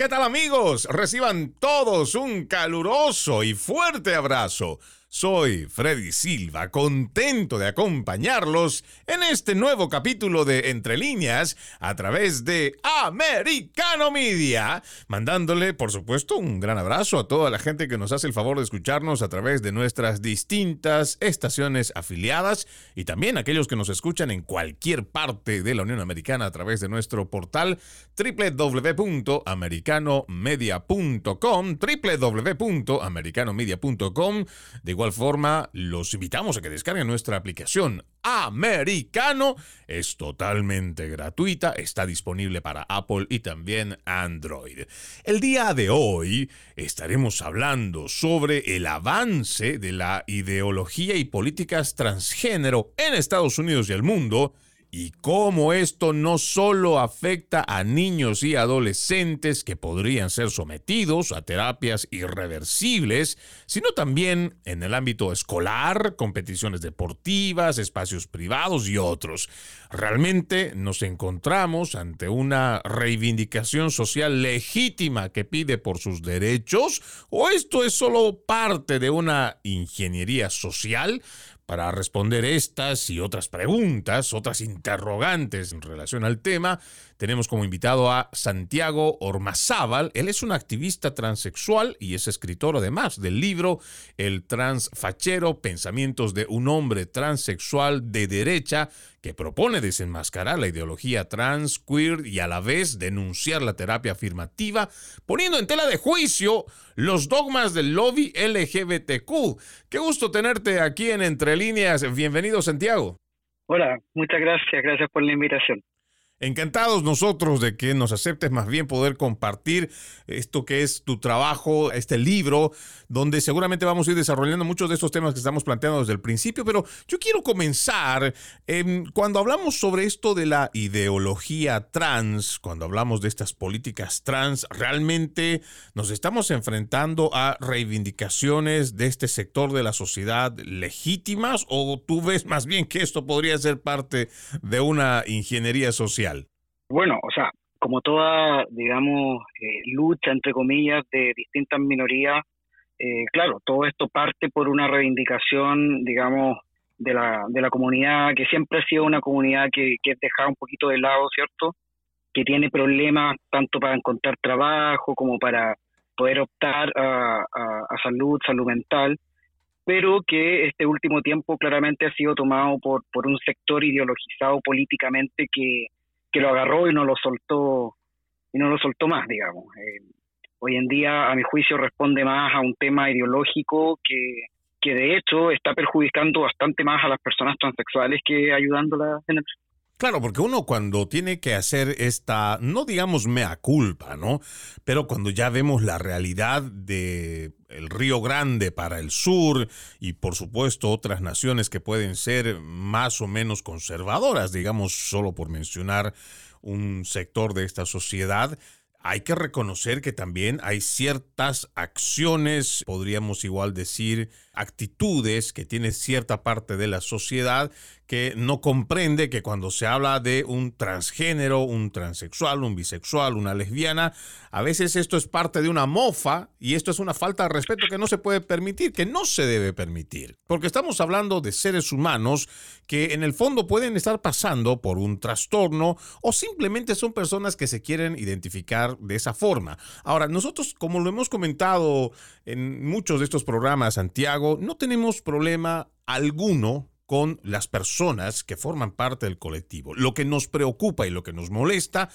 ¿Qué tal amigos? Reciban todos un caluroso y fuerte abrazo. Soy Freddy Silva, contento de acompañarlos en este nuevo capítulo de Entre líneas a través de Americano Media, mandándole, por supuesto, un gran abrazo a toda la gente que nos hace el favor de escucharnos a través de nuestras distintas estaciones afiliadas y también aquellos que nos escuchan en cualquier parte de la Unión Americana a través de nuestro portal www.americanomedia.com, www.americanomedia.com. igual forma, los invitamos a que descarguen nuestra aplicación Americano. Es totalmente gratuita, está disponible para Apple y también Android. El día de hoy estaremos hablando sobre el avance de la ideología y políticas transgénero en Estados Unidos y el mundo y cómo esto no solo afecta a niños y adolescentes que podrían ser sometidos a terapias irreversibles, sino también en el ámbito escolar, competiciones deportivas, espacios privados y otros. Realmente nos encontramos ante una reivindicación social legítima que pide por sus derechos o esto es solo parte de una ingeniería social para responder estas y otras preguntas, otras interrogantes en relación al tema, tenemos como invitado a Santiago Ormazábal. Él es un activista transexual y es escritor además del libro El transfachero, pensamientos de un hombre transexual de derecha que propone desenmascarar la ideología trans, queer y a la vez denunciar la terapia afirmativa, poniendo en tela de juicio los dogmas del lobby LGBTQ. Qué gusto tenerte aquí en Entre Líneas. Bienvenido, Santiago. Hola, muchas gracias, gracias por la invitación. Encantados nosotros de que nos aceptes más bien poder compartir esto que es tu trabajo, este libro, donde seguramente vamos a ir desarrollando muchos de estos temas que estamos planteando desde el principio, pero yo quiero comenzar cuando hablamos sobre esto de la ideología trans, cuando hablamos de estas políticas trans, realmente nos estamos enfrentando a reivindicaciones de este sector de la sociedad legítimas o tú ves más bien que esto podría ser parte de una ingeniería social? Bueno, o sea, como toda, digamos, eh, lucha, entre comillas, de distintas minorías, eh, claro, todo esto parte por una reivindicación, digamos, de la, de la comunidad, que siempre ha sido una comunidad que, que es dejada un poquito de lado, ¿cierto? Que tiene problemas tanto para encontrar trabajo como para poder optar a, a salud, salud mental, pero que este último tiempo claramente ha sido tomado por, por un sector ideologizado políticamente que, que lo agarró y no lo soltó y no lo soltó más, digamos. Eh, hoy en día, a mi juicio, responde más a un tema ideológico que, que de hecho está perjudicando bastante más a las personas transexuales que ayudándolas en el Claro, porque uno cuando tiene que hacer esta, no digamos mea culpa, ¿no? Pero cuando ya vemos la realidad de el Río Grande para el sur y por supuesto otras naciones que pueden ser más o menos conservadoras, digamos, solo por mencionar un sector de esta sociedad, hay que reconocer que también hay ciertas acciones, podríamos igual decir, actitudes que tiene cierta parte de la sociedad que no comprende que cuando se habla de un transgénero, un transexual, un bisexual, una lesbiana, a veces esto es parte de una mofa y esto es una falta de respeto que no se puede permitir, que no se debe permitir. Porque estamos hablando de seres humanos que en el fondo pueden estar pasando por un trastorno o simplemente son personas que se quieren identificar de esa forma. Ahora, nosotros, como lo hemos comentado en muchos de estos programas, Santiago, no tenemos problema alguno con las personas que forman parte del colectivo. Lo que nos preocupa y lo que nos molesta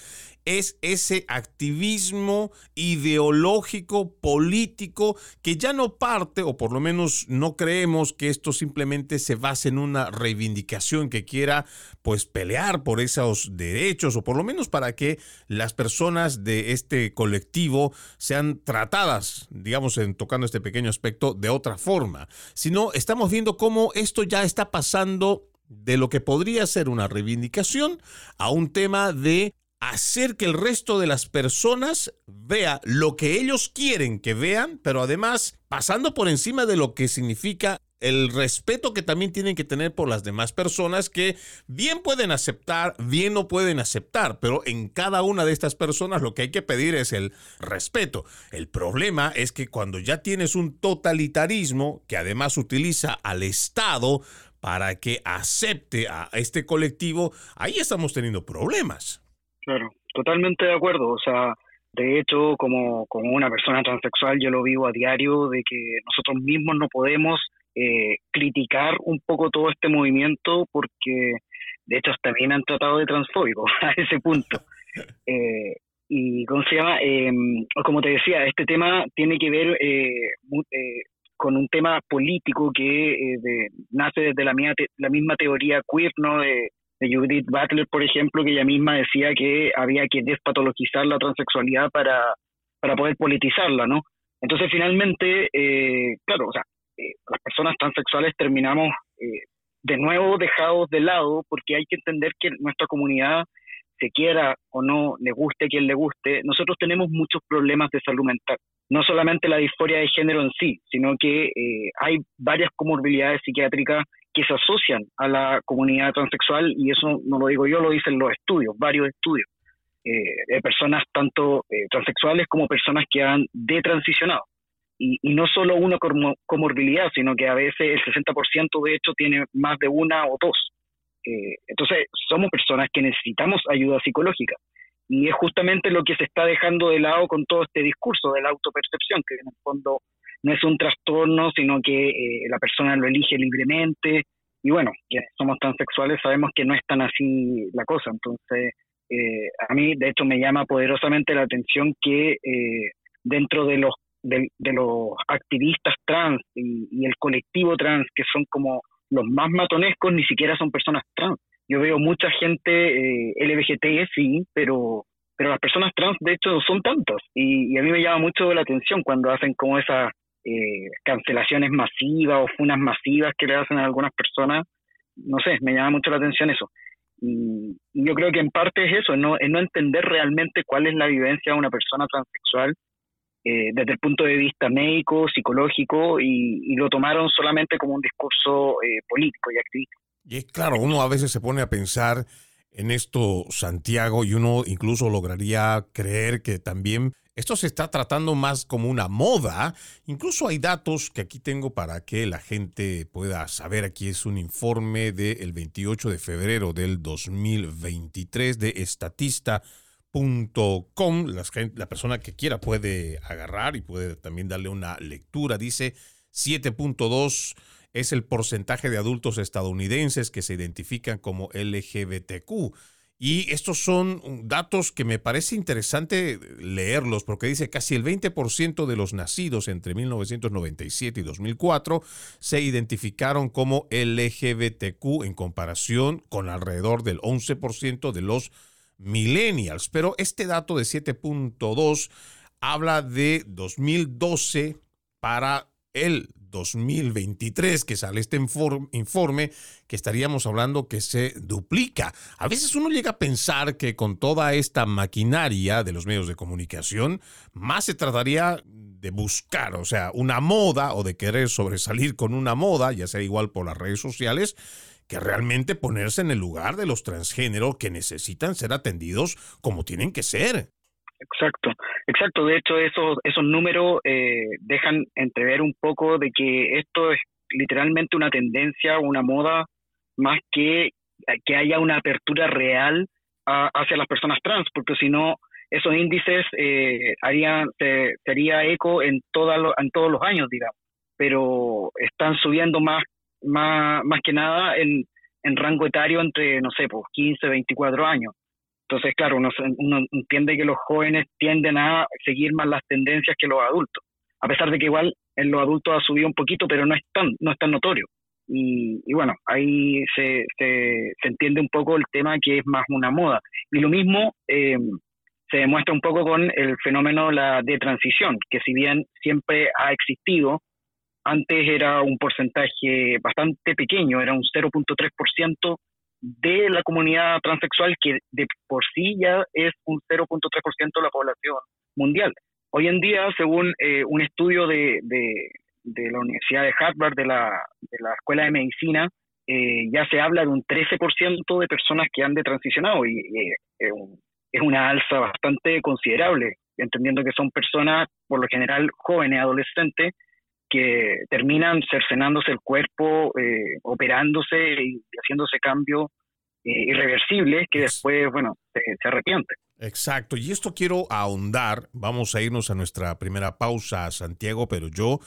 es ese activismo ideológico, político, que ya no parte, o por lo menos no creemos que esto simplemente se base en una reivindicación que quiera pues pelear por esos derechos, o por lo menos para que las personas de este colectivo sean tratadas, digamos, en tocando este pequeño aspecto, de otra forma, sino estamos viendo cómo esto ya está pasando de lo que podría ser una reivindicación a un tema de hacer que el resto de las personas vea lo que ellos quieren que vean, pero además pasando por encima de lo que significa el respeto que también tienen que tener por las demás personas que bien pueden aceptar, bien no pueden aceptar, pero en cada una de estas personas lo que hay que pedir es el respeto. El problema es que cuando ya tienes un totalitarismo que además utiliza al Estado para que acepte a este colectivo, ahí estamos teniendo problemas. Claro, totalmente de acuerdo. O sea, de hecho, como, como una persona transexual, yo lo vivo a diario de que nosotros mismos no podemos eh, criticar un poco todo este movimiento porque, de hecho, hasta bien han tratado de transfóbico a ese punto. Eh, y, ¿cómo se llama? Em, como te decía, este tema tiene que ver eh, con un tema político que nace desde la, la misma teoría queer, ¿no? De, de Judith Butler, por ejemplo, que ella misma decía que había que despatologizar la transexualidad para, para poder politizarla, ¿no? Entonces, finalmente, eh, claro, o sea, eh, las personas transexuales terminamos eh, de nuevo dejados de lado porque hay que entender que nuestra comunidad, se quiera o no, le guste quien le guste, nosotros tenemos muchos problemas de salud mental. No solamente la disforia de género en sí, sino que hay varias comorbilidades psiquiátricas que se asocian a la comunidad transexual y eso no lo digo yo, lo dicen los estudios, varios estudios, eh, de personas tanto eh, transexuales como personas que han detransicionado. Y, y no solo una comorbilidad, sino que a veces el 60% de hecho tiene más de una o dos. Eh, entonces, somos personas que necesitamos ayuda psicológica. Y es justamente lo que se está dejando de lado con todo este discurso de la autopercepción, que en el fondo no es un trastorno, sino que eh, la persona lo elige libremente. Y bueno, que somos transexuales sabemos que no es tan así la cosa. Entonces, eh, a mí, de hecho, me llama poderosamente la atención que eh, dentro de los, de, los activistas trans y, el colectivo trans, que son como los más matonescos, ni siquiera son personas trans. Yo veo mucha gente LBGT, sí, pero pero las personas trans de hecho son tantas y, y, a mí me llama mucho la atención cuando hacen como esa eh, cancelaciones masivas o funas masivas que le hacen a algunas personas, no sé, me llama mucho la atención eso. Y, yo creo que en parte es eso, no, es no entender realmente cuál es la vivencia de una persona transexual eh, desde el punto de vista médico, psicológico, y, lo tomaron solamente como un discurso eh, político y activista. Y es claro, uno a veces se pone a pensar en esto, Santiago, y uno incluso lograría creer que también esto se está tratando más como una moda. Incluso hay datos que aquí tengo para que la gente pueda saber. Aquí es un informe del 28 de febrero del 2023 de estatista.com. La, la persona que quiera puede agarrar y puede también darle una lectura. Dice 7.2 es el porcentaje de adultos estadounidenses que se identifican como LGBTQ. Y estos son datos que me parece interesante leerlos porque dice casi el 20% de los nacidos entre 1997 y 2004 se identificaron como LGBTQ en comparación con alrededor del 11% de los millennials. Pero este dato de 7.2 habla de 2012 para el 2023 que sale este informe que estaríamos hablando que se duplica. A veces uno llega a pensar que con toda esta maquinaria de los medios de comunicación, más se trataría de buscar, o sea, una moda o de querer sobresalir con una moda, ya sea igual por las redes sociales, que realmente ponerse en el lugar de los transgéneros que necesitan ser atendidos como tienen que ser. Exacto, exacto. De hecho, esos, esos números eh, dejan entrever un poco de que esto es literalmente una tendencia, una moda, más que que haya una apertura real hacia las personas trans, porque si no, esos índices eh, harían, sería eco en, toda en todos los años, digamos, pero están subiendo más, más, más que nada en, en rango etario entre, no sé, pues 15, 24 años. Entonces, claro, uno, uno entiende que los jóvenes tienden a seguir más las tendencias que los adultos, a pesar de que igual en los adultos ha subido un poquito, pero no es tan, no es tan notorio. Y, bueno, ahí se, se, entiende un poco el tema que es más una moda. Y lo mismo eh, se demuestra un poco con el fenómeno la de transición, que si bien siempre ha existido, antes era un porcentaje bastante pequeño, era un 0.3% de la comunidad transexual, que de por sí ya es un 0.3% de la población mundial. Hoy en día, según eh, un estudio de, de, la Universidad de Harvard, de la, de la Escuela de Medicina, eh, ya se habla de un 13% de personas que han de transicionado y eh, es una alza bastante considerable, entendiendo que son personas, por lo general, jóvenes, adolescentes, que terminan cercenándose el cuerpo, eh, operándose y haciéndose cambios eh, irreversibles que después, bueno, se, se arrepienten. Exacto, y esto quiero ahondar, vamos a irnos a nuestra primera pausa, Santiago, pero yo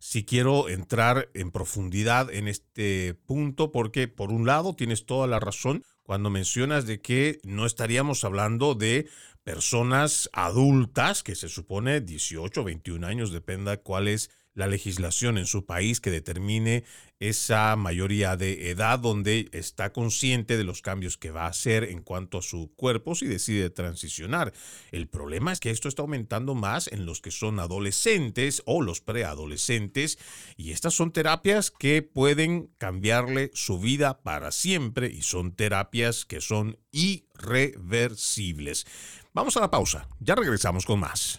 sí quiero entrar en profundidad en este punto porque por un lado tienes toda la razón cuando mencionas de que no estaríamos hablando de personas adultas, que se supone 18, 21 años, dependa cuál es la legislación en su país que determine esa mayoría de edad donde está consciente de los cambios que va a hacer en cuanto a su cuerpo si decide transicionar. El problema es que esto está aumentando más en los que son adolescentes o los preadolescentes y estas son terapias que pueden cambiarle su vida para siempre y son terapias que son irreversibles. Vamos a la pausa, ya regresamos con más.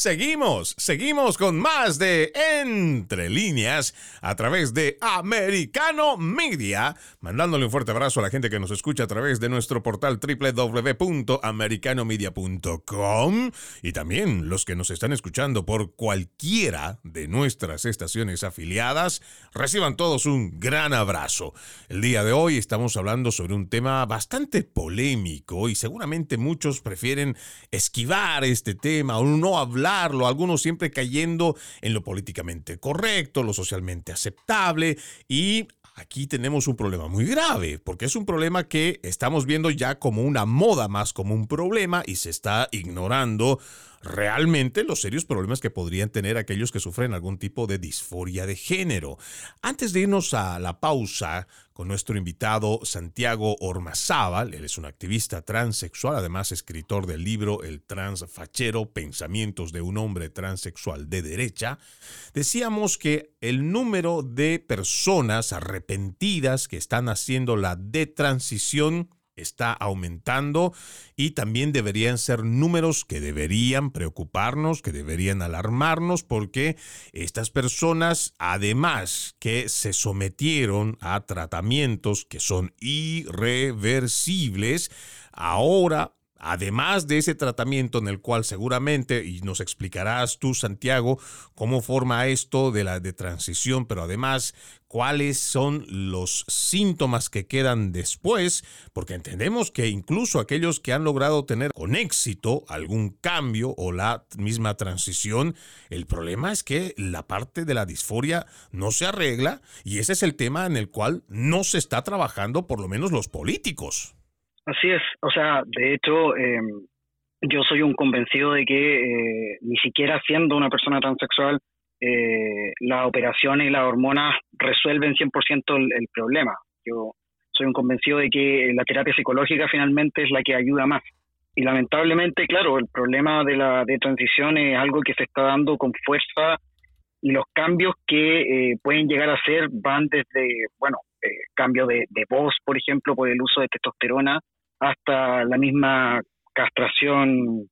Seguimos, seguimos con más de Entre líneas a través de Americano Media, mandándole un fuerte abrazo a la gente que nos escucha a través de nuestro portal www.americanomedia.com y también los que nos están escuchando por cualquiera de nuestras estaciones afiliadas, reciban todos un gran abrazo. El día de hoy estamos hablando sobre un tema bastante polémico y seguramente muchos prefieren esquivar este tema o no hablar algunos siempre cayendo en lo políticamente correcto, lo socialmente aceptable y aquí tenemos un problema muy grave, porque es un problema que estamos viendo ya como una moda más como un problema y se está ignorando realmente los serios problemas que podrían tener aquellos que sufren algún tipo de disforia de género. Antes de irnos a la pausa con nuestro invitado Santiago Ormazábal, él es un activista transexual, además escritor del libro El transfachero, Pensamientos de un hombre transexual de derecha, decíamos que el número de personas arrepentidas que están haciendo la detransición está aumentando y también deberían ser números que deberían preocuparnos, que deberían alarmarnos, porque estas personas, además que se sometieron a tratamientos que son irreversibles, ahora Además de ese tratamiento en el cual seguramente, y nos explicarás tú, Santiago, cómo forma esto de la de transición, pero además cuáles son los síntomas que quedan después, porque entendemos que incluso aquellos que han logrado tener con éxito algún cambio o la misma transición, el problema es que la parte de la disforia no se arregla y ese es el tema en el cual no se está trabajando por lo menos los políticos. Así es, o sea, de hecho, em, yo soy un convencido de que eh, ni siquiera siendo una persona transexual, eh, las operaciones y las hormonas resuelven 100% el, el problema. Yo soy un convencido de que la terapia psicológica finalmente es la que ayuda más. Y lamentablemente, claro, el problema de la de transición es algo que se está dando con fuerza y los cambios que eh, pueden llegar a ser van desde, bueno, eh, cambio de, de, voz, por ejemplo, por el uso de testosterona, hasta la misma castración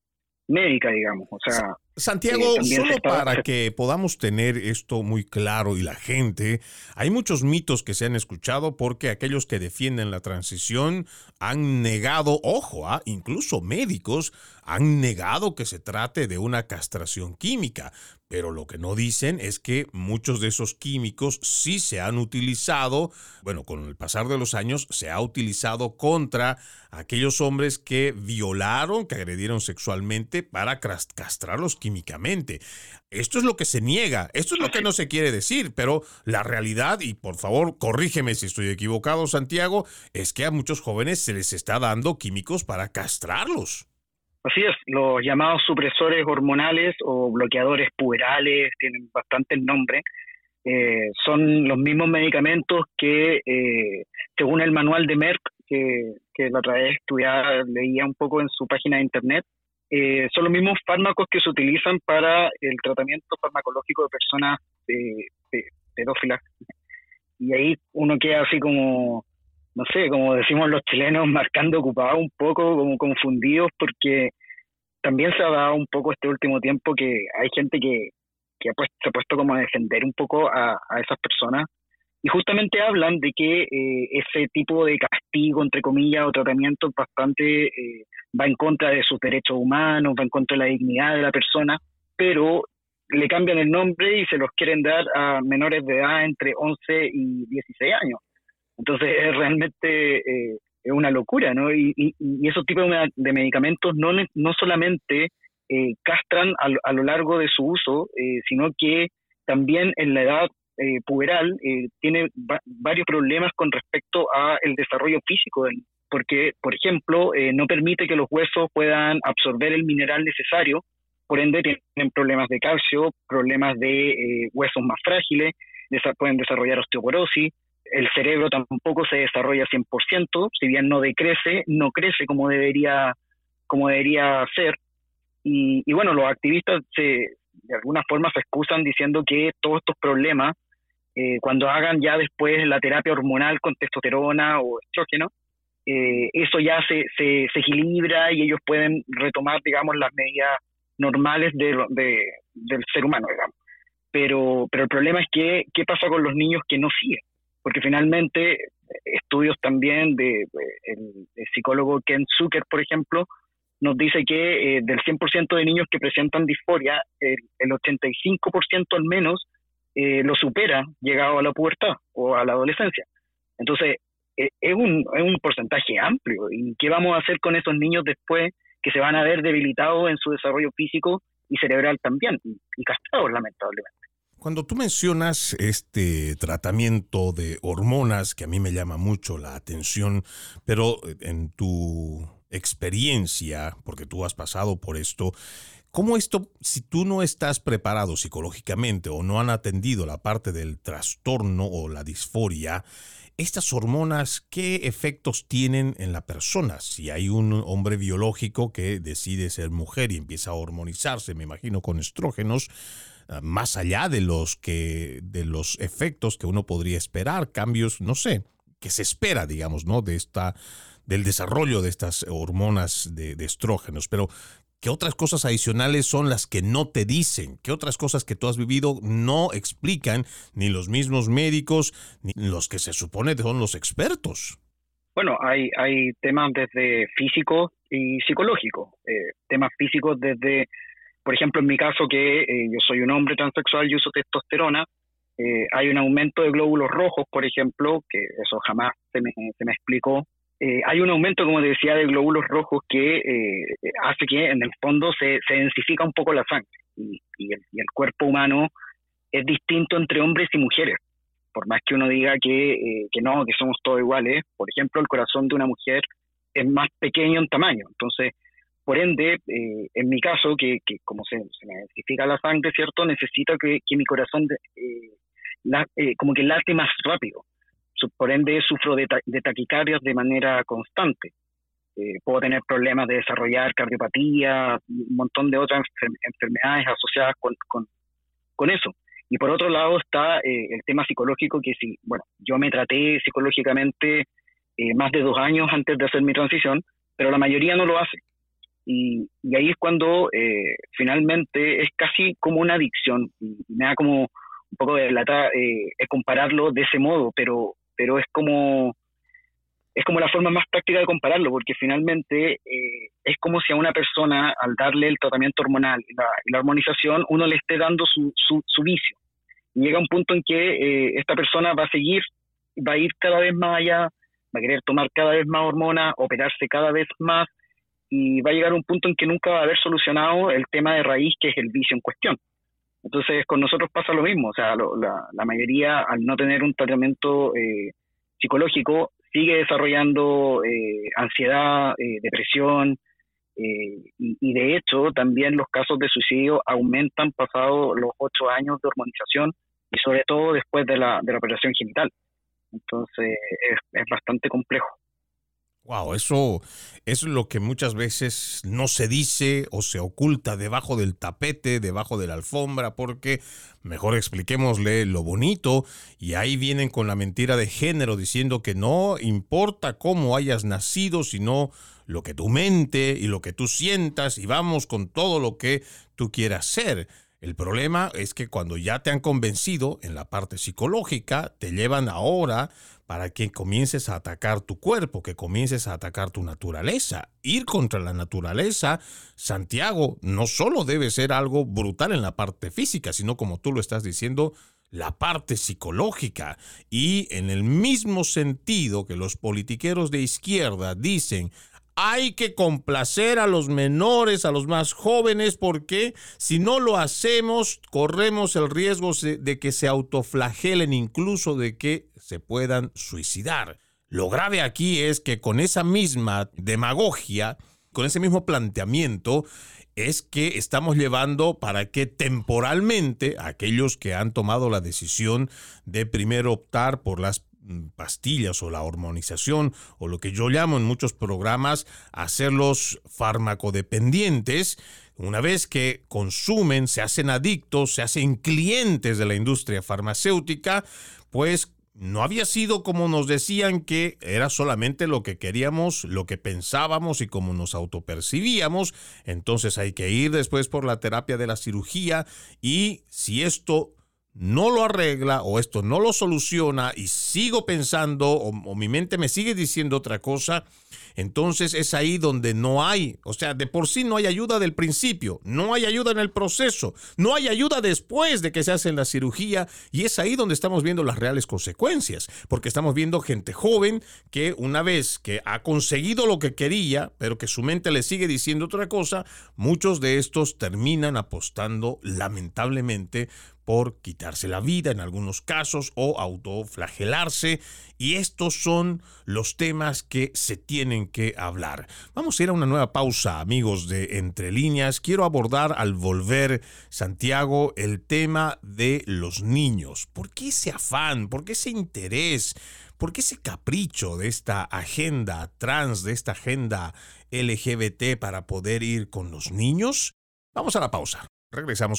médica, digamos. O sea, Santiago, solo para que podamos tener esto muy claro y la gente, hay muchos mitos que se han escuchado porque aquellos que defienden la transición han negado, ojo, ¿ah? incluso médicos han negado que se trate de una castración química. Pero lo que no dicen es que muchos de esos químicos sí se han utilizado, bueno, con el pasar de los años se ha utilizado contra aquellos hombres que violaron, que agredieron sexualmente para castrarlos químicamente. Esto es lo que se niega, esto es lo que no se quiere decir, pero la realidad, y por favor corrígeme si estoy equivocado Santiago, es que a muchos jóvenes se les está dando químicos para castrarlos. Así es, los llamados supresores hormonales o bloqueadores puberales, tienen bastantes nombres, eh, son los mismos medicamentos que, eh, según el manual de Merck, que, que la otra vez estudiaba, leía un poco en su página de internet, eh, son los mismos fármacos que se utilizan para el tratamiento farmacológico de personas pedófilas. Y ahí uno queda así como, no sé, como decimos los chilenos, marcando ocupado un poco, como confundidos, porque también se ha dado un poco este último tiempo que hay gente que, que ha puesto, se ha puesto como a defender un poco a, a esas personas y justamente hablan de que eh, ese tipo de castigo, entre comillas, o tratamiento bastante eh, va en contra de sus derechos humanos, va en contra de la dignidad de la persona, pero le cambian el nombre y se los quieren dar a menores de edad entre 11 y 16 años. Entonces es realmente eh, es una locura, ¿no? Y, y, esos tipos de medicamentos no, no solamente eh, castran a, lo largo de su uso, eh, sino que también en la edad eh, puberal tiene varios problemas con respecto a el desarrollo físico porque, por ejemplo, no permite que los huesos puedan absorber el mineral necesario, por ende tienen problemas de calcio, problemas de huesos más frágiles, pueden desarrollar osteoporosis, el cerebro tampoco se desarrolla 100%, si bien no decrece, no crece como debería, como debería ser. Y, bueno, los activistas se, de alguna forma se excusan diciendo que todos estos problemas, eh, cuando hagan ya después la terapia hormonal con testosterona o estrógeno, eh, eso ya se, se, equilibra y ellos pueden retomar, digamos, las medidas normales de, del ser humano, digamos. Pero, pero el problema es que, ¿qué pasa con los niños que no siguen? Porque finalmente estudios también de, el, psicólogo Ken Zucker, por ejemplo, nos dice que eh, del 100% de niños que presentan disforia, el, 85% al menos eh, lo supera llegado a la pubertad o a la adolescencia. Entonces, eh, es, un, es un porcentaje amplio. ¿Y qué vamos a hacer con esos niños después que se van a ver debilitados en su desarrollo físico y cerebral también, y castrados lamentablemente? Cuando tú mencionas este tratamiento de hormonas, que a mí me llama mucho la atención, pero en tu experiencia, porque tú has pasado por esto, ¿cómo esto, si tú no estás preparado psicológicamente o no han atendido la parte del trastorno o la disforia, estas hormonas, ¿qué efectos tienen en la persona? Si hay un hombre biológico que decide ser mujer y empieza a hormonizarse, me imagino con estrógenos, más allá de los que de los efectos que uno podría esperar, cambios, no sé, que se espera, digamos, ¿no? De esta del desarrollo de estas hormonas de, estrógenos, pero ¿qué otras cosas adicionales son las que no te dicen? ¿Qué otras cosas que tú has vivido no explican ni los mismos médicos ni los que se supone que son los expertos? Bueno, hay, hay temas desde físico y psicológico. Eh, temas físicos desde por ejemplo, en mi caso, que eh, yo soy un hombre transexual y uso testosterona, eh, hay un aumento de glóbulos rojos, por ejemplo, que eso jamás se me, explicó. Eh, hay un aumento, como te decía, de glóbulos rojos que hace que en el fondo se, densifica un poco la sangre y, el, cuerpo humano es distinto entre hombres y mujeres. Por más que uno diga que no, que somos todos iguales, por ejemplo, el corazón de una mujer es más pequeño en tamaño. Entonces, por ende, eh, en mi caso, que, como se, me identifica la sangre, ¿cierto? Necesito que, mi corazón eh, eh, como que late más rápido. Por ende, sufro de, taquicardias de manera constante. puedo tener problemas de desarrollar cardiopatía, un montón de otras enfermedades asociadas con, con, eso. Y por otro lado está el tema psicológico, que si, bueno, yo me traté psicológicamente más de dos años antes de hacer mi transición, pero la mayoría no lo hace Y, ahí es cuando eh, finalmente es casi como una adicción. Y me da como un poco de lata eh, compararlo de ese modo, pero, pero es como es como la forma más práctica de compararlo, porque finalmente eh, es como si a una persona, al darle el tratamiento hormonal y la, hormonización, uno le esté dando su, su, vicio. Y llega un punto en que eh, esta persona va a seguir, va a ir cada vez más allá, va a querer tomar cada vez más hormonas, operarse cada vez más, y va a llegar un punto en que nunca va a haber solucionado el tema de raíz, que es el vicio en cuestión. Entonces, con nosotros pasa lo mismo, o sea, la, la, mayoría, al no tener un tratamiento eh, psicológico, sigue desarrollando eh, ansiedad, eh, depresión, eh, y, de hecho también los casos de suicidio aumentan pasado los ocho años de hormonización y sobre todo después de la, de la operación genital. Entonces es bastante complejo. Wow, eso es lo que muchas veces no se dice o se oculta debajo del tapete, debajo de la alfombra, porque mejor expliquémosle lo bonito y ahí vienen con la mentira de género diciendo que no importa cómo hayas nacido, sino lo que tu mente y lo que tú sientas y vamos con todo lo que tú quieras ser. El problema es que cuando ya te han convencido en la parte psicológica, te llevan ahora para que comiences a atacar tu cuerpo, que comiences a atacar tu naturaleza. Ir contra la naturaleza, Santiago, no solo debe ser algo brutal en la parte física, sino como tú lo estás diciendo, la parte psicológica. Y en el mismo sentido que los politiqueros de izquierda dicen, hay que complacer a los menores, a los más jóvenes, porque si no lo hacemos, corremos el riesgo de que se autoflagelen, incluso de que se puedan suicidar. Lo grave aquí es que con esa misma demagogia, con ese mismo planteamiento, es que estamos llevando para que temporalmente aquellos que han tomado la decisión de primero optar por las pastillas o la hormonización o lo que yo llamo en muchos programas hacerlos farmacodependientes, una vez que consumen, se hacen adictos, se hacen clientes de la industria farmacéutica, pues no había sido como nos decían que era solamente lo que queríamos, lo que pensábamos y como nos autopercibíamos. Entonces hay que ir después por la terapia de la cirugía y si esto no lo arregla o esto no lo soluciona y sigo pensando o, mi mente me sigue diciendo otra cosa, entonces es ahí donde no hay, o sea, de por sí no hay ayuda del principio, no hay ayuda en el proceso, no hay ayuda después de que se hace la cirugía y es ahí donde estamos viendo las reales consecuencias, porque estamos viendo gente joven que una vez que ha conseguido lo que quería, pero que su mente le sigue diciendo otra cosa, muchos de estos terminan apostando lamentablemente por quitarse la vida en algunos casos o autoflagelarse. Y estos son los temas que se tienen que hablar. Vamos a ir a una nueva pausa, amigos de Entre Líneas. Quiero abordar al volver, Santiago, el tema de los niños. ¿Por qué ese afán? ¿Por qué ese interés? ¿Por qué ese capricho de esta agenda trans, de esta agenda LGBT para poder ir con los niños? Vamos a la pausa. Regresamos.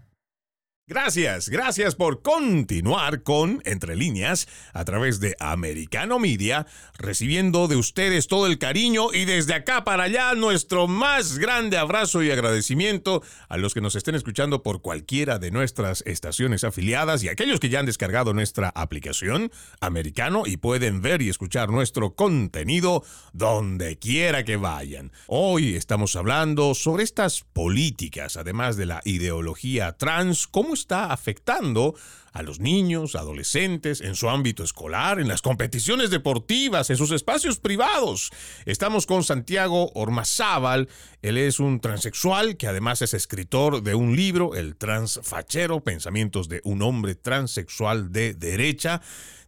Gracias, gracias por continuar con Entre líneas a través de Americano Media, recibiendo de ustedes todo el cariño y desde acá para allá nuestro más grande abrazo y agradecimiento a los que nos estén escuchando por cualquiera de nuestras estaciones afiliadas y aquellos que ya han descargado nuestra aplicación Americano y pueden ver y escuchar nuestro contenido donde quiera que vayan. Hoy estamos hablando sobre estas políticas, además de la ideología trans, está afectando a los niños, adolescentes, en su ámbito escolar, en las competiciones deportivas, en sus espacios privados. Estamos con Santiago Ormazábal. Él es un transexual que además es escritor de un libro, El Transfachero, Pensamientos de un hombre transexual de derecha.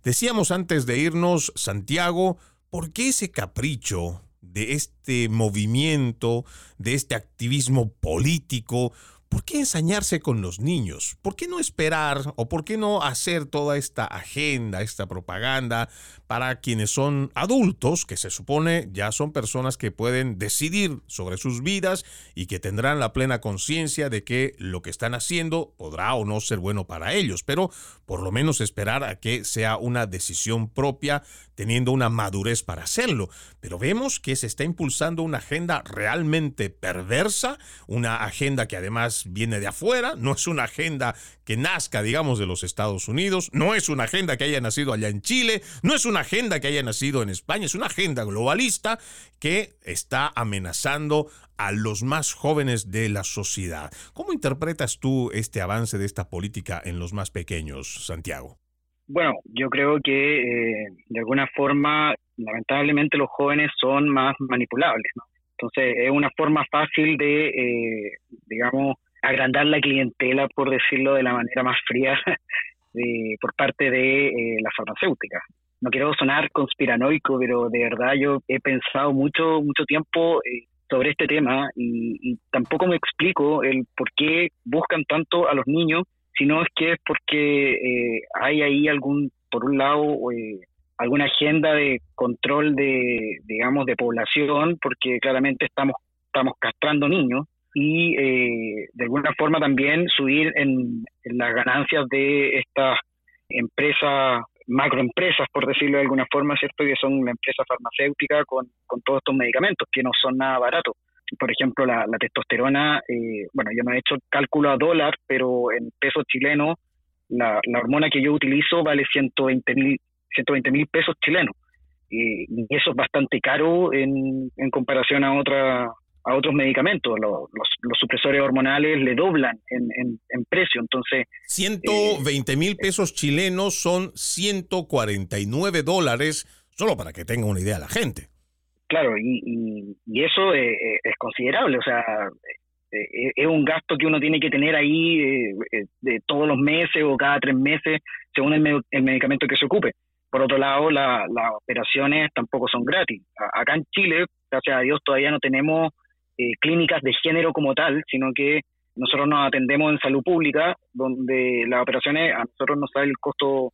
Decíamos antes de irnos, Santiago, ¿por qué ese capricho de este movimiento, de este activismo político, ¿por qué ensañarse con los niños? ¿Por qué no esperar o por qué no hacer toda esta agenda, esta propaganda para quienes son adultos, que se supone ya son personas que pueden decidir sobre sus vidas y que tendrán la plena conciencia de que lo que están haciendo podrá o no ser bueno para ellos, pero por lo menos esperar a que sea una decisión propia teniendo una madurez para hacerlo. Pero vemos que se está impulsando una agenda realmente perversa, una agenda que además viene de afuera, no es una agenda que nazca, digamos, de los Estados Unidos, no es una agenda que haya nacido allá en Chile, no es una agenda que haya nacido en España, es una agenda globalista que está amenazando a los más jóvenes de la sociedad. ¿Cómo interpretas tú este avance de esta política en los más pequeños, Santiago? Bueno, yo creo que eh, de alguna forma, lamentablemente los jóvenes son más manipulables, ¿no? Entonces es una forma fácil de, eh, digamos, agrandar la clientela, por decirlo de la manera más fría, por parte de eh, las farmacéuticas. No quiero sonar conspiranoico, pero de verdad yo he pensado mucho, mucho tiempo eh, sobre este tema y, tampoco me explico el por qué buscan tanto a los niños, sino es que es porque eh, hay ahí algún, por un lado, alguna agenda de control de, digamos, de población, porque claramente estamos, estamos castrando niños y eh, de alguna forma también subir en, las ganancias de estas empresas, macroempresas, por decirlo de alguna forma, ¿cierto? Que son la empresa farmacéutica con, con todos estos medicamentos que no son nada baratos. Por ejemplo, la, testosterona, eh, bueno, yo no he hecho cálculo a dólar, pero en pesos chilenos, la, la hormona que yo utilizo vale 120 mil 120 mil pesos chilenos. Y, eso es bastante caro en, en comparación a otra, a otros medicamentos. Los, los, supresores hormonales le doblan en, en, precio. Entonces. 120 mil pesos chilenos son 149 dólares, solo para que tenga una idea la gente. Claro, y, y, eso es, es, considerable. O sea, eh, es un gasto que uno tiene que tener ahí eh, eh, de todos los meses o cada tres meses, según el, el medicamento que se ocupe. Por otro lado, las operaciones tampoco son gratis. acá en Chile, gracias a Dios, todavía no tenemos eh, clínicas de género como tal, sino que nosotros nos atendemos en salud pública, donde las operaciones a nosotros nos sale el costo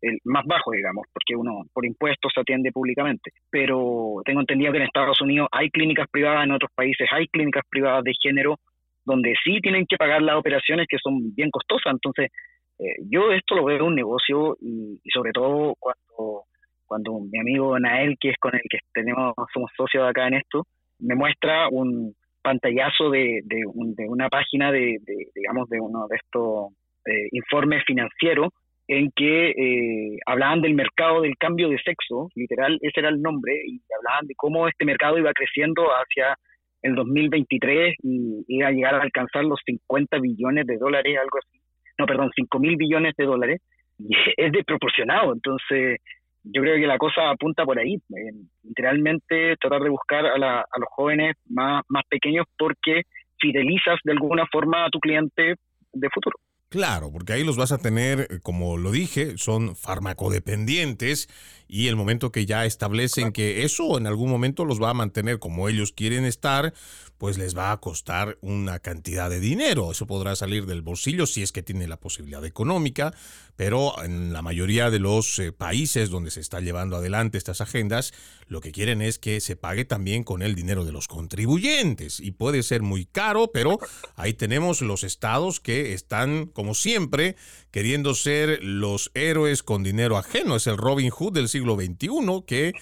el más bajo, digamos, porque uno por impuestos se atiende públicamente. Pero tengo entendido que en Estados Unidos hay clínicas privadas, en otros países hay clínicas privadas de género, donde sí tienen que pagar las operaciones que son bien costosas. Entonces, eh, yo esto lo veo un negocio y, sobre todo cuando, cuando mi amigo Nael, que es con el que tenemos, somos socios acá en esto, me muestra un pantallazo de, de, una página de, digamos, de uno de estos eh, informes financieros en que eh, hablaban del mercado del cambio de sexo, literal, ese era el nombre, y hablaban de cómo este mercado iba creciendo hacia el 2023 y iba a llegar a alcanzar los 50 billones de dólares, algo así. No, perdón, 5 mil billones de dólares. Y es desproporcionado, entonces yo creo que la cosa apunta por ahí, eh, literalmente tratar de buscar a, a los jóvenes más, más pequeños porque fidelizas de alguna forma a tu cliente de futuro. Claro, porque ahí los vas a tener, eh, como lo dije, son farmacodependientes y el momento que ya establecen que eso en algún momento los va a mantener como ellos quieren estar, pues les va a costar una cantidad de dinero. Eso podrá salir del bolsillo si es que tiene la posibilidad económica, pero en la mayoría de los eh, países donde se está llevando adelante estas agendas, lo que quieren es que se pague también con el dinero de los contribuyentes. Y puede ser muy caro, pero ahí tenemos los estados que están, como siempre, queriendo ser los héroes con dinero ajeno. Es el Robin Hood del siglo XXI que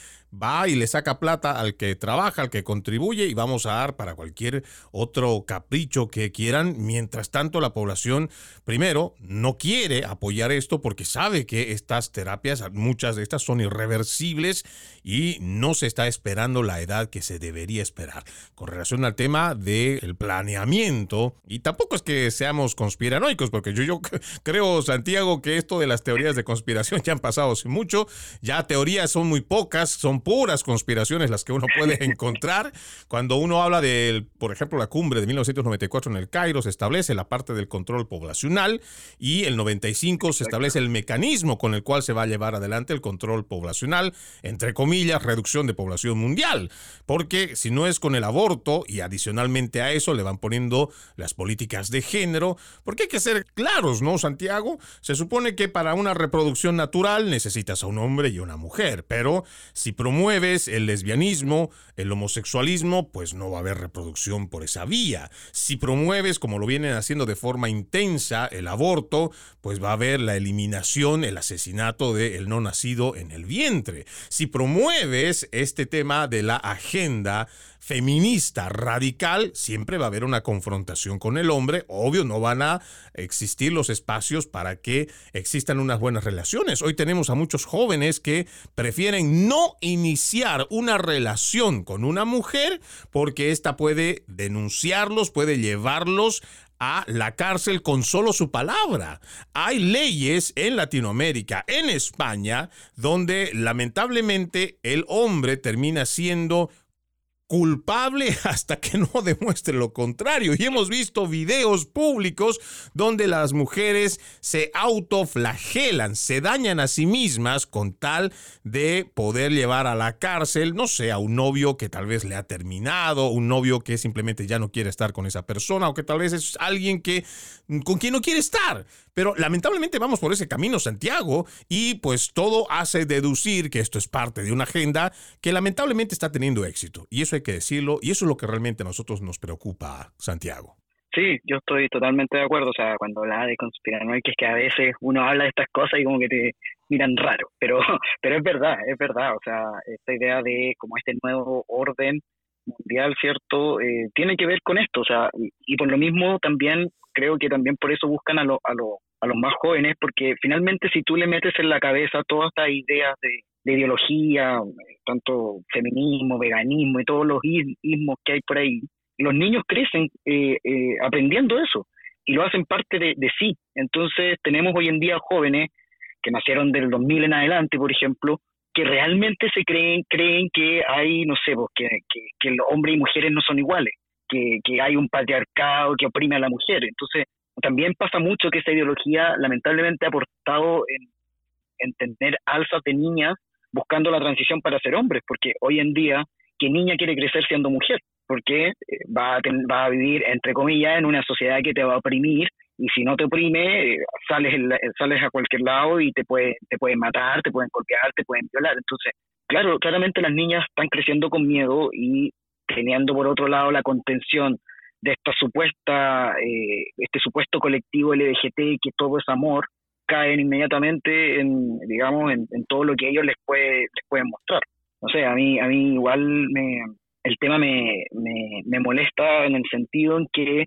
va y le saca plata al que trabaja, al que contribuye y vamos a dar para cualquier otro capricho que quieran. Mientras tanto, la población, primero, no quiere apoyar esto porque sabe que estas terapias, muchas de estas son irreversibles y no se está esperando la edad que se debería esperar. Con relación al tema del planeamiento, y tampoco es que seamos conspiranoicos, porque yo, yo creo, Santiago, que esto de las teorías de conspiración ya han pasado hace mucho, ya teorías son muy pocas, son puras conspiraciones las que uno puede encontrar. Cuando uno habla de, por ejemplo, la cumbre de 1994 en el Cairo, se establece la parte del control poblacional y el 95 se establece el mecanismo con el cual se va a llevar adelante el control poblacional, entre comillas, reducción de población mundial. Porque si no es con el aborto y adicionalmente a eso le van poniendo las políticas de género, porque hay que ser claros, ¿no, Santiago? Se supone que para una reproducción natural necesitas a un hombre y una mujer, pero si promueves el lesbianismo, el homosexualismo, pues no va a haber reproducción por esa vía. Si promueves, como lo vienen haciendo de forma intensa, el aborto, pues va a haber la eliminación, el asesinato del no nacido en el vientre. Si promueves este tema de la agenda feminista radical, siempre va a haber una confrontación con el hombre. Obvio, no van a existir los espacios para que existan unas buenas relaciones. Hoy tenemos a muchos jóvenes que prefieren no iniciar una relación con una mujer porque ésta puede denunciarlos, puede llevarlos a la cárcel con solo su palabra. Hay leyes en Latinoamérica, en España, donde lamentablemente el hombre termina siendo culpable hasta que no demuestre lo contrario. Y hemos visto videos públicos donde las mujeres se autoflagelan, se dañan a sí mismas con tal de poder llevar a la cárcel, no sé, a un novio que tal vez le ha terminado, un novio que simplemente ya no quiere estar con esa persona o que tal vez es alguien que con quien no quiere estar. Pero lamentablemente vamos por ese camino, Santiago, y pues todo hace deducir que esto es parte de una agenda que lamentablemente está teniendo éxito. Y eso hay que decirlo, y eso es lo que realmente a nosotros nos preocupa, Santiago. Sí, yo estoy totalmente de acuerdo. O sea, cuando habla de conspiranoicos, que a veces uno habla de estas cosas y como que te miran raro. Pero, pero es verdad, es verdad. O sea, esta idea de como este nuevo orden mundial, ¿cierto? Eh, tiene que ver con esto. O sea, y, por lo mismo también creo que también por eso buscan a, lo, a, lo, a los más jóvenes, porque finalmente si tú le metes en la cabeza todas estas ideas de, ideología, tanto feminismo, veganismo y todos los ismos que hay por ahí, los niños crecen eh, eh, aprendiendo eso y lo hacen parte de, sí. Entonces tenemos hoy en día jóvenes que nacieron del 2000 en adelante, por ejemplo, que realmente se creen creen que hay, no sé, pues, que, que, que hombres y mujeres no son iguales, que, que hay un patriarcado que oprime a la mujer. Entonces también pasa mucho que esa ideología lamentablemente ha aportado en, en tener alzas de niñas buscando la transición para ser hombres, porque hoy en día, ¿qué niña quiere crecer siendo mujer? Porque eh, va a, va a vivir, entre comillas, en una sociedad que te va a oprimir y si no te oprime, eh, sales, sales a cualquier lado y te, puede, te pueden matar, te pueden golpear, te pueden violar. Entonces, claro, claramente las niñas están creciendo con miedo y teniendo por otro lado la contención de esta supuesta, eh, este supuesto colectivo LGT que todo es amor, caen inmediatamente en, digamos, en, todo lo que ellos les puede, les pueden mostrar. No sé, a mí, a mí igual me, el tema me, me, molesta en el sentido en que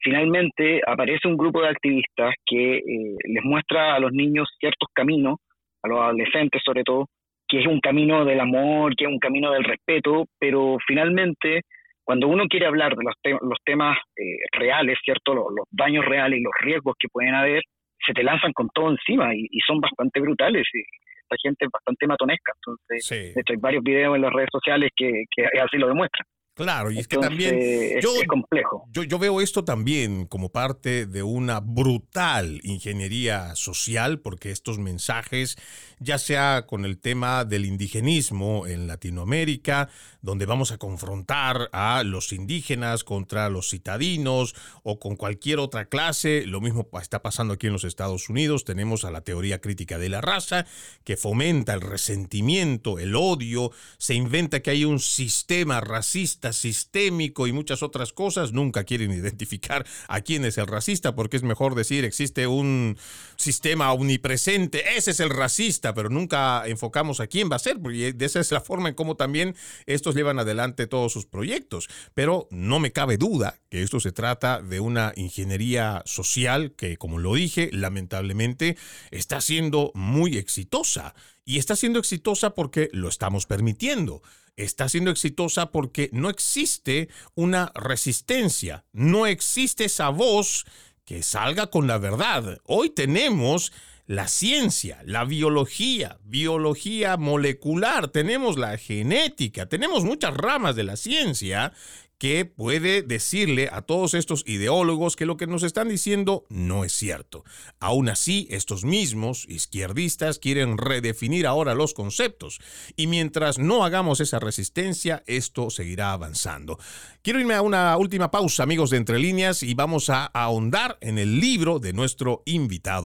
finalmente aparece un grupo de activistas que eh, les muestra a los niños ciertos caminos, a los adolescentes sobre todo, que es un camino del amor, que es un camino del respeto, pero finalmente cuando uno quiere hablar de los, los temas eh, reales, ¿cierto? Los, los, daños reales y los riesgos que pueden haber, se te lanzan con todo encima y, son bastante brutales. Y esta gente es bastante matonesca. Entonces, de hecho, hay varios videos en las redes sociales que, que así lo demuestran. Claro, y es que también yo, es complejo. Yo, yo, veo esto también como parte de una brutal ingeniería social, porque estos mensajes, ya sea con el tema del indigenismo en Latinoamérica, donde vamos a confrontar a los indígenas contra los citadinos o con cualquier otra clase. Lo mismo está pasando aquí en los Estados Unidos. Tenemos a la teoría crítica de la raza que fomenta el resentimiento, el odio, se inventa que hay un sistema racista sistémico y muchas otras cosas. Nunca quieren identificar a quién es el racista porque es mejor decir existe un sistema omnipresente, ese es el racista, pero nunca enfocamos a quién va a ser, porque esa es la forma en cómo también estos llevan adelante todos sus proyectos. Pero no me cabe duda que esto se trata de una ingeniería social que, como lo dije, lamentablemente está siendo muy exitosa. Y está siendo exitosa porque lo estamos permitiendo. Está siendo exitosa porque no existe una resistencia, no existe esa voz que salga con la verdad. Hoy tenemos la ciencia, la biología, biología molecular, tenemos la genética, tenemos muchas ramas de la ciencia que puede decirle a todos estos ideólogos que lo que nos están diciendo no es cierto. Aún así, estos mismos izquierdistas quieren redefinir ahora los conceptos y mientras no hagamos esa resistencia, esto seguirá avanzando. Quiero irme a una última pausa, amigos de Entre Líneas, y vamos a ahondar en el libro de nuestro invitado.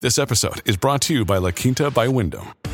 This episode is brought to you by La Quinta by Wyndham.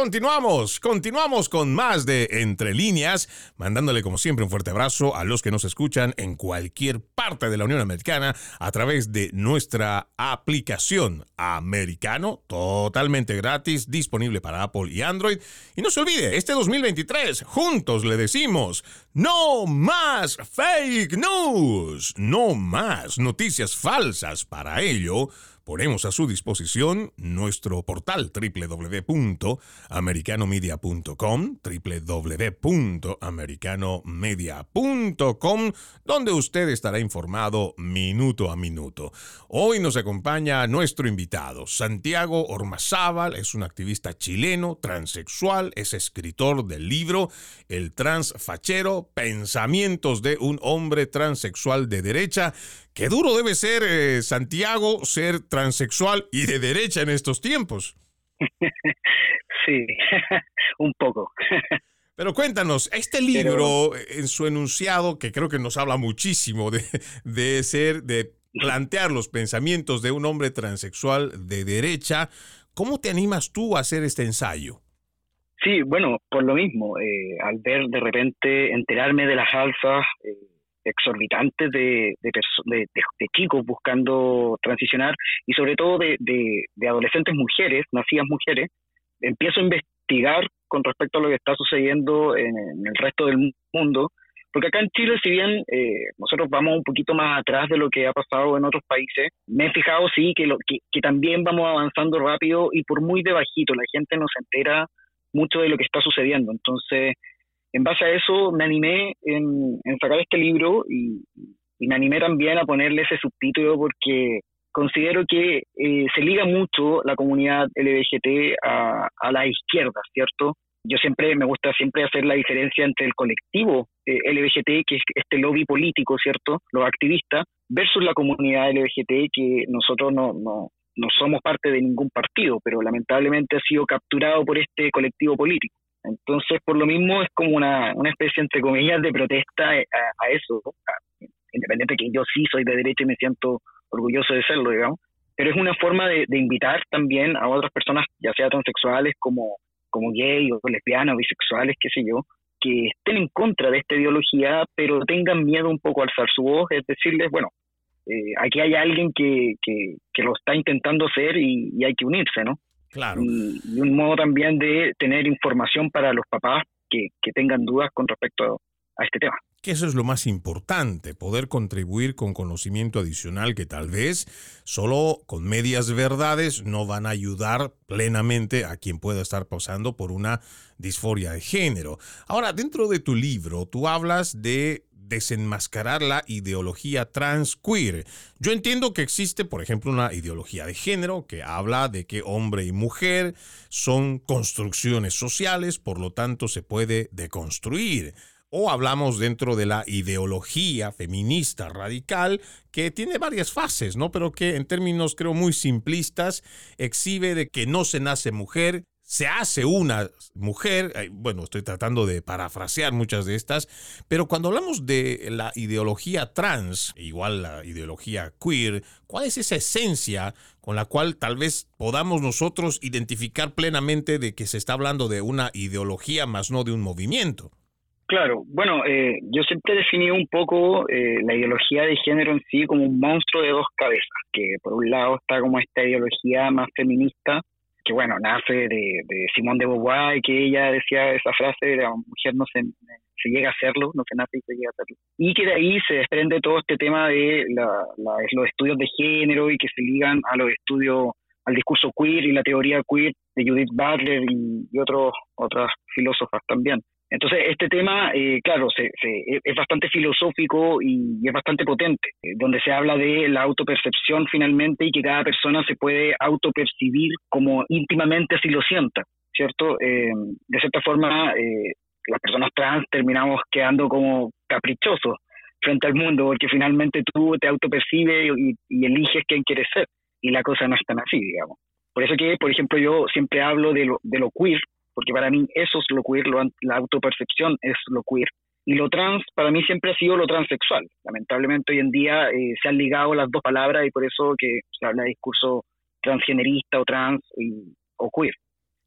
Continuamos, continuamos con más de Entre líneas, mandándole como siempre un fuerte abrazo a los que nos escuchan en cualquier parte de la Unión Americana a través de nuestra aplicación americano, totalmente gratis, disponible para Apple y Android. Y no se olvide, este 2023, juntos le decimos, no más fake news, no más noticias falsas. Para ello, ponemos a su disposición nuestro portal www.americanomedia.com, www.americanomedia.com, donde usted estará informado minuto a minuto. Hoy nos acompaña nuestro invitado, Santiago Ormazábal, es un activista chileno, transexual, es escritor del libro El transfachero, pensamientos de un hombre transexual de derecha, Qué duro debe ser, eh, Santiago, ser transexual y de derecha en estos tiempos. sí, un poco. Pero cuéntanos, este libro, en su enunciado, que creo que nos habla muchísimo de, de ser, de plantear los pensamientos de un hombre transexual de derecha, ¿cómo te animas tú a hacer este ensayo? Sí, bueno, por lo mismo, eh, al ver de repente enterarme de las alzas, eh, exorbitantes de, de, chicos buscando transicionar y sobre todo de, adolescentes mujeres, nacidas mujeres, empiezo a investigar con respecto a lo que está sucediendo en, el resto del mundo, porque acá en Chile, si bien eh, nosotros vamos un poquito más atrás de lo que ha pasado en otros países, me he fijado, sí, que, lo, que, que también vamos avanzando rápido y por muy de la gente no se entera mucho de lo que está sucediendo. Entonces, en base a eso me animé en, sacar este libro y, me animé también a ponerle ese subtítulo porque considero que eh, se liga mucho la comunidad LGBT a, la izquierda, ¿cierto? Yo siempre me gusta siempre hacer la diferencia entre el colectivo eh, LGBT, que es este lobby político, ¿cierto? Los activistas, versus la comunidad LGBT, que nosotros no, no, no somos parte de ningún partido, pero lamentablemente ha sido capturado por este colectivo político. Entonces, por lo mismo, es como una, una especie, entre comillas, de protesta eh, a, eso, independiente que yo sí soy de derecha y me siento orgulloso de serlo, digamos, pero es una forma de, invitar también a otras personas, ya sea transexuales como, como gay o lesbianas o bisexuales, qué sé yo, que estén en contra de esta ideología, pero tengan miedo un poco a alzar su voz, es decirles, bueno, eh, aquí hay alguien que, que, lo está intentando hacer y, y hay que unirse, ¿no? Claro. Y, un modo también de tener información para los papás que, tengan dudas con respecto a este tema. Que eso es lo más importante, poder contribuir con conocimiento adicional que tal vez solo con medias verdades no van a ayudar plenamente a quien pueda estar pasando por una disforia de género. Ahora, dentro de tu libro, tú hablas de desenmascarar la ideología transqueer. Yo entiendo que existe, por ejemplo, una ideología de género que habla de que hombre y mujer son construcciones sociales, por lo tanto se puede deconstruir. O hablamos dentro de la ideología feminista radical que tiene varias fases, ¿no? Pero que en términos creo muy simplistas exhibe de que no se nace mujer, se hace una mujer, eh, bueno, estoy tratando de parafrasear muchas de estas, pero cuando hablamos de la ideología trans, igual la ideología queer, ¿cuál es esa esencia con la cual tal vez podamos nosotros identificar plenamente de que se está hablando de una ideología más no de un movimiento? Claro, bueno, eh, yo siempre he definido un poco eh, la ideología de género en sí como un monstruo de dos cabezas, que por un lado está como esta ideología más feminista, que bueno, nace de, de Simón de Beauvoir y que ella decía esa frase, la mujer no se, se llega a hacerlo, no se nace y se llega a hacerlo. Y que de ahí se desprende todo este tema de la, los estudios de género y que se ligan a los estudios, al discurso queer y la teoría queer de Judith Butler y, y otros, otras filósofas también. Entonces, este tema, eh, claro, se, es bastante filosófico y, es bastante potente, eh, donde se habla de la autopercepción finalmente y que cada persona se puede autopercibir como íntimamente así lo sienta, ¿cierto? Eh, de cierta forma, las personas trans terminamos quedando como caprichosos frente al mundo, porque finalmente tú te autopercibes y, y eliges quién quieres ser, y la cosa no es tan así, digamos. Por eso que, por ejemplo, yo siempre hablo de lo, de lo queer, porque para mí eso es lo queer, la autopercepción es lo queer. Y lo trans para mí siempre ha sido lo transexual. Lamentablemente hoy en día eh, se han ligado las dos palabras y por eso que se habla de discurso transgenerista o trans o queer.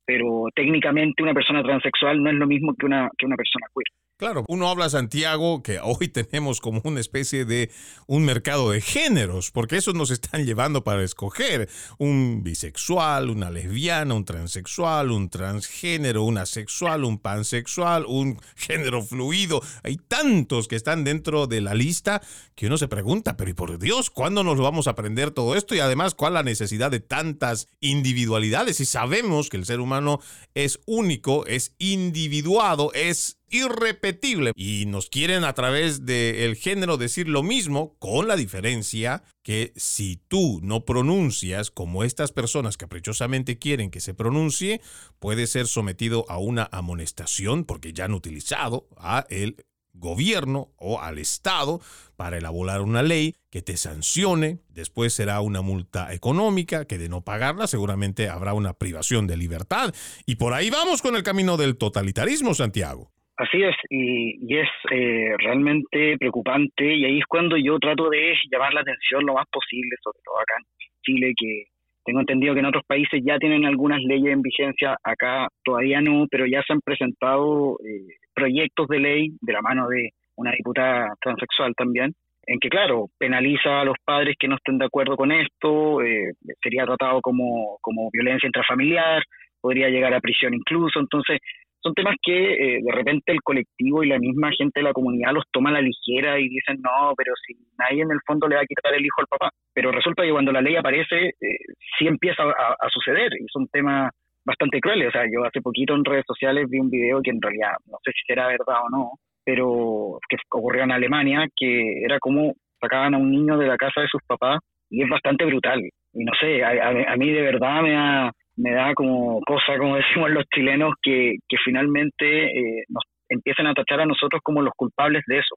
Pero técnicamente una persona transexual no es lo mismo que una, que una persona queer. Claro, uno habla Santiago que hoy tenemos como una especie de un mercado de géneros, porque esos nos están llevando para escoger un bisexual, una lesbiana, un transexual, un transgénero, un asexual, un pansexual, un género fluido. Hay tantos que están dentro de la lista que uno se pregunta, pero y por Dios, ¿cuándo nos vamos a aprender todo esto? Y además, ¿cuál la necesidad de tantas individualidades? Y sabemos que el ser humano es único, es individuado, es irrepetible. Y nos quieren a través del género decir lo mismo, con la diferencia que si tú no pronuncias como estas personas caprichosamente quieren que se pronuncie, puede ser sometido a una amonestación porque ya han utilizado a el gobierno o al Estado para elaborar una ley que te sancione, después será una multa económica, que de no pagarla seguramente habrá una privación de libertad. Y por ahí vamos con el camino del totalitarismo, Santiago. Así es, y, es eh, realmente preocupante y ahí es cuando yo trato de llamar la atención lo más posible, sobre todo acá en Chile, que tengo entendido que en otros países ya tienen algunas leyes en vigencia, acá todavía no, pero ya se han presentado eh, proyectos de ley de la mano de una diputada transexual también, en que, claro, penaliza a los padres que no estén de acuerdo con esto, eh, sería tratado como, como violencia intrafamiliar, podría llegar a prisión incluso, entonces son temas que eh, de repente el colectivo y la misma gente de la comunidad los toma a la ligera y dicen, no, pero si nadie en el fondo le va a quitar el hijo al papá. Pero resulta que cuando la ley aparece, eh, sí empieza a, suceder y son temas bastante crueles. O sea, yo hace poquito en redes sociales vi un video que en realidad no sé si será verdad o no, pero que ocurrió en Alemania, que era como sacaban a un niño de la casa de sus papás y es bastante brutal. Y no sé, a, a mí de verdad me ha me da como cosa, como decimos los chilenos, que, que finalmente eh, nos empiecen a tachar a nosotros como los culpables de eso.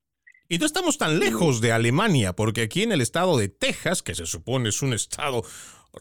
Y no estamos tan lejos de Alemania, porque aquí en el estado de Texas, que se supone es un estado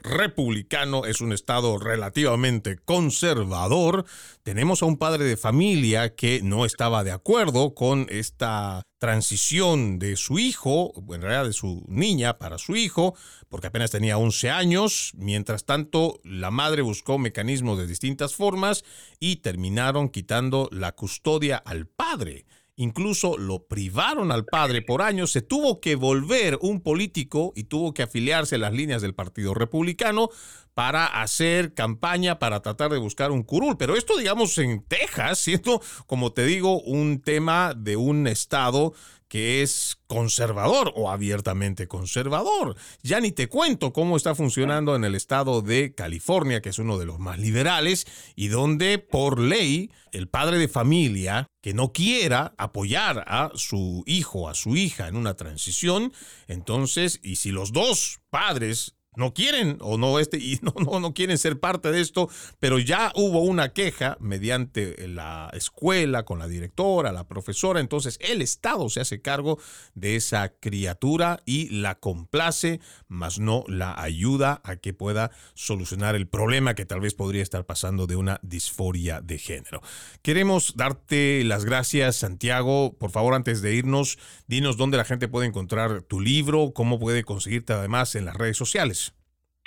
republicano, es un estado relativamente conservador, tenemos a un padre de familia que no estaba de acuerdo con esta transición de su hijo, en realidad de su niña para su hijo, porque apenas tenía 11 años. Mientras tanto, la madre buscó mecanismos de distintas formas y terminaron quitando la custodia al padre incluso lo privaron al padre por años, se tuvo que volver un político y tuvo que afiliarse a las líneas del Partido Republicano para hacer campaña para tratar de buscar un curul. Pero esto, digamos, en Texas, siendo, como te digo, un tema de un estado que es conservador o abiertamente conservador. Ya ni te cuento cómo está funcionando en el estado de California, que es uno de los más liberales, y donde por ley el padre de familia que no quiera apoyar a su hijo, a su hija en una transición, entonces, y si los dos padres no quieren o no este y no, no, no quieren ser parte de esto, pero ya hubo una queja mediante la escuela con la directora, la profesora, entonces el Estado se hace cargo de esa criatura y la complace, mas no la ayuda a que pueda solucionar el problema que tal vez podría estar pasando de una disforia de género. Queremos darte las gracias, Santiago. Por favor, antes de irnos, dinos dónde la gente puede encontrar tu libro, cómo puede conseguirte además en las redes sociales.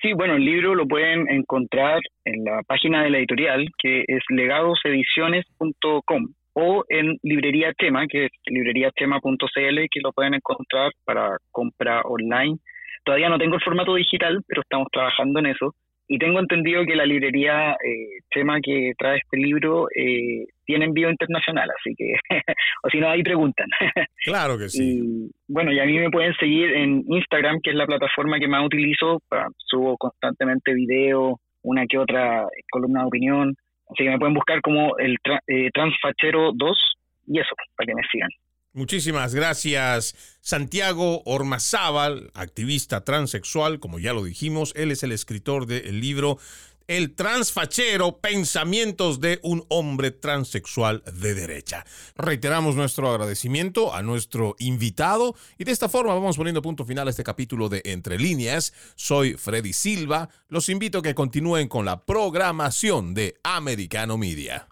Sí, bueno, el libro lo pueden encontrar en la página de la editorial, que es legadosediciones.com, o en Librería Tema, que es libreriatema.cl, que lo pueden encontrar para compra online. Todavía no tengo el formato digital, pero estamos trabajando en eso. y tengo entendido que la librería eh, Chema que trae este libro eh, tiene envío internacional, así que, o si no, ahí preguntan. Claro que sí. Y, bueno, y a mí me pueden seguir en Instagram, que es la plataforma que más utilizo, subo constantemente videos, una que otra columna de opinión, así que me pueden buscar como el eh, Transfachero 2 y eso, para que me sigan. Muchísimas gracias, Santiago Ormazábal, activista transexual, como ya lo dijimos, él es el escritor del libro El transfachero, pensamientos de un hombre transexual de derecha. Reiteramos nuestro agradecimiento a nuestro invitado y de esta forma vamos poniendo punto final a este capítulo de Entre líneas. Soy Freddy Silva, los invito a que continúen con la programación de Americano Media.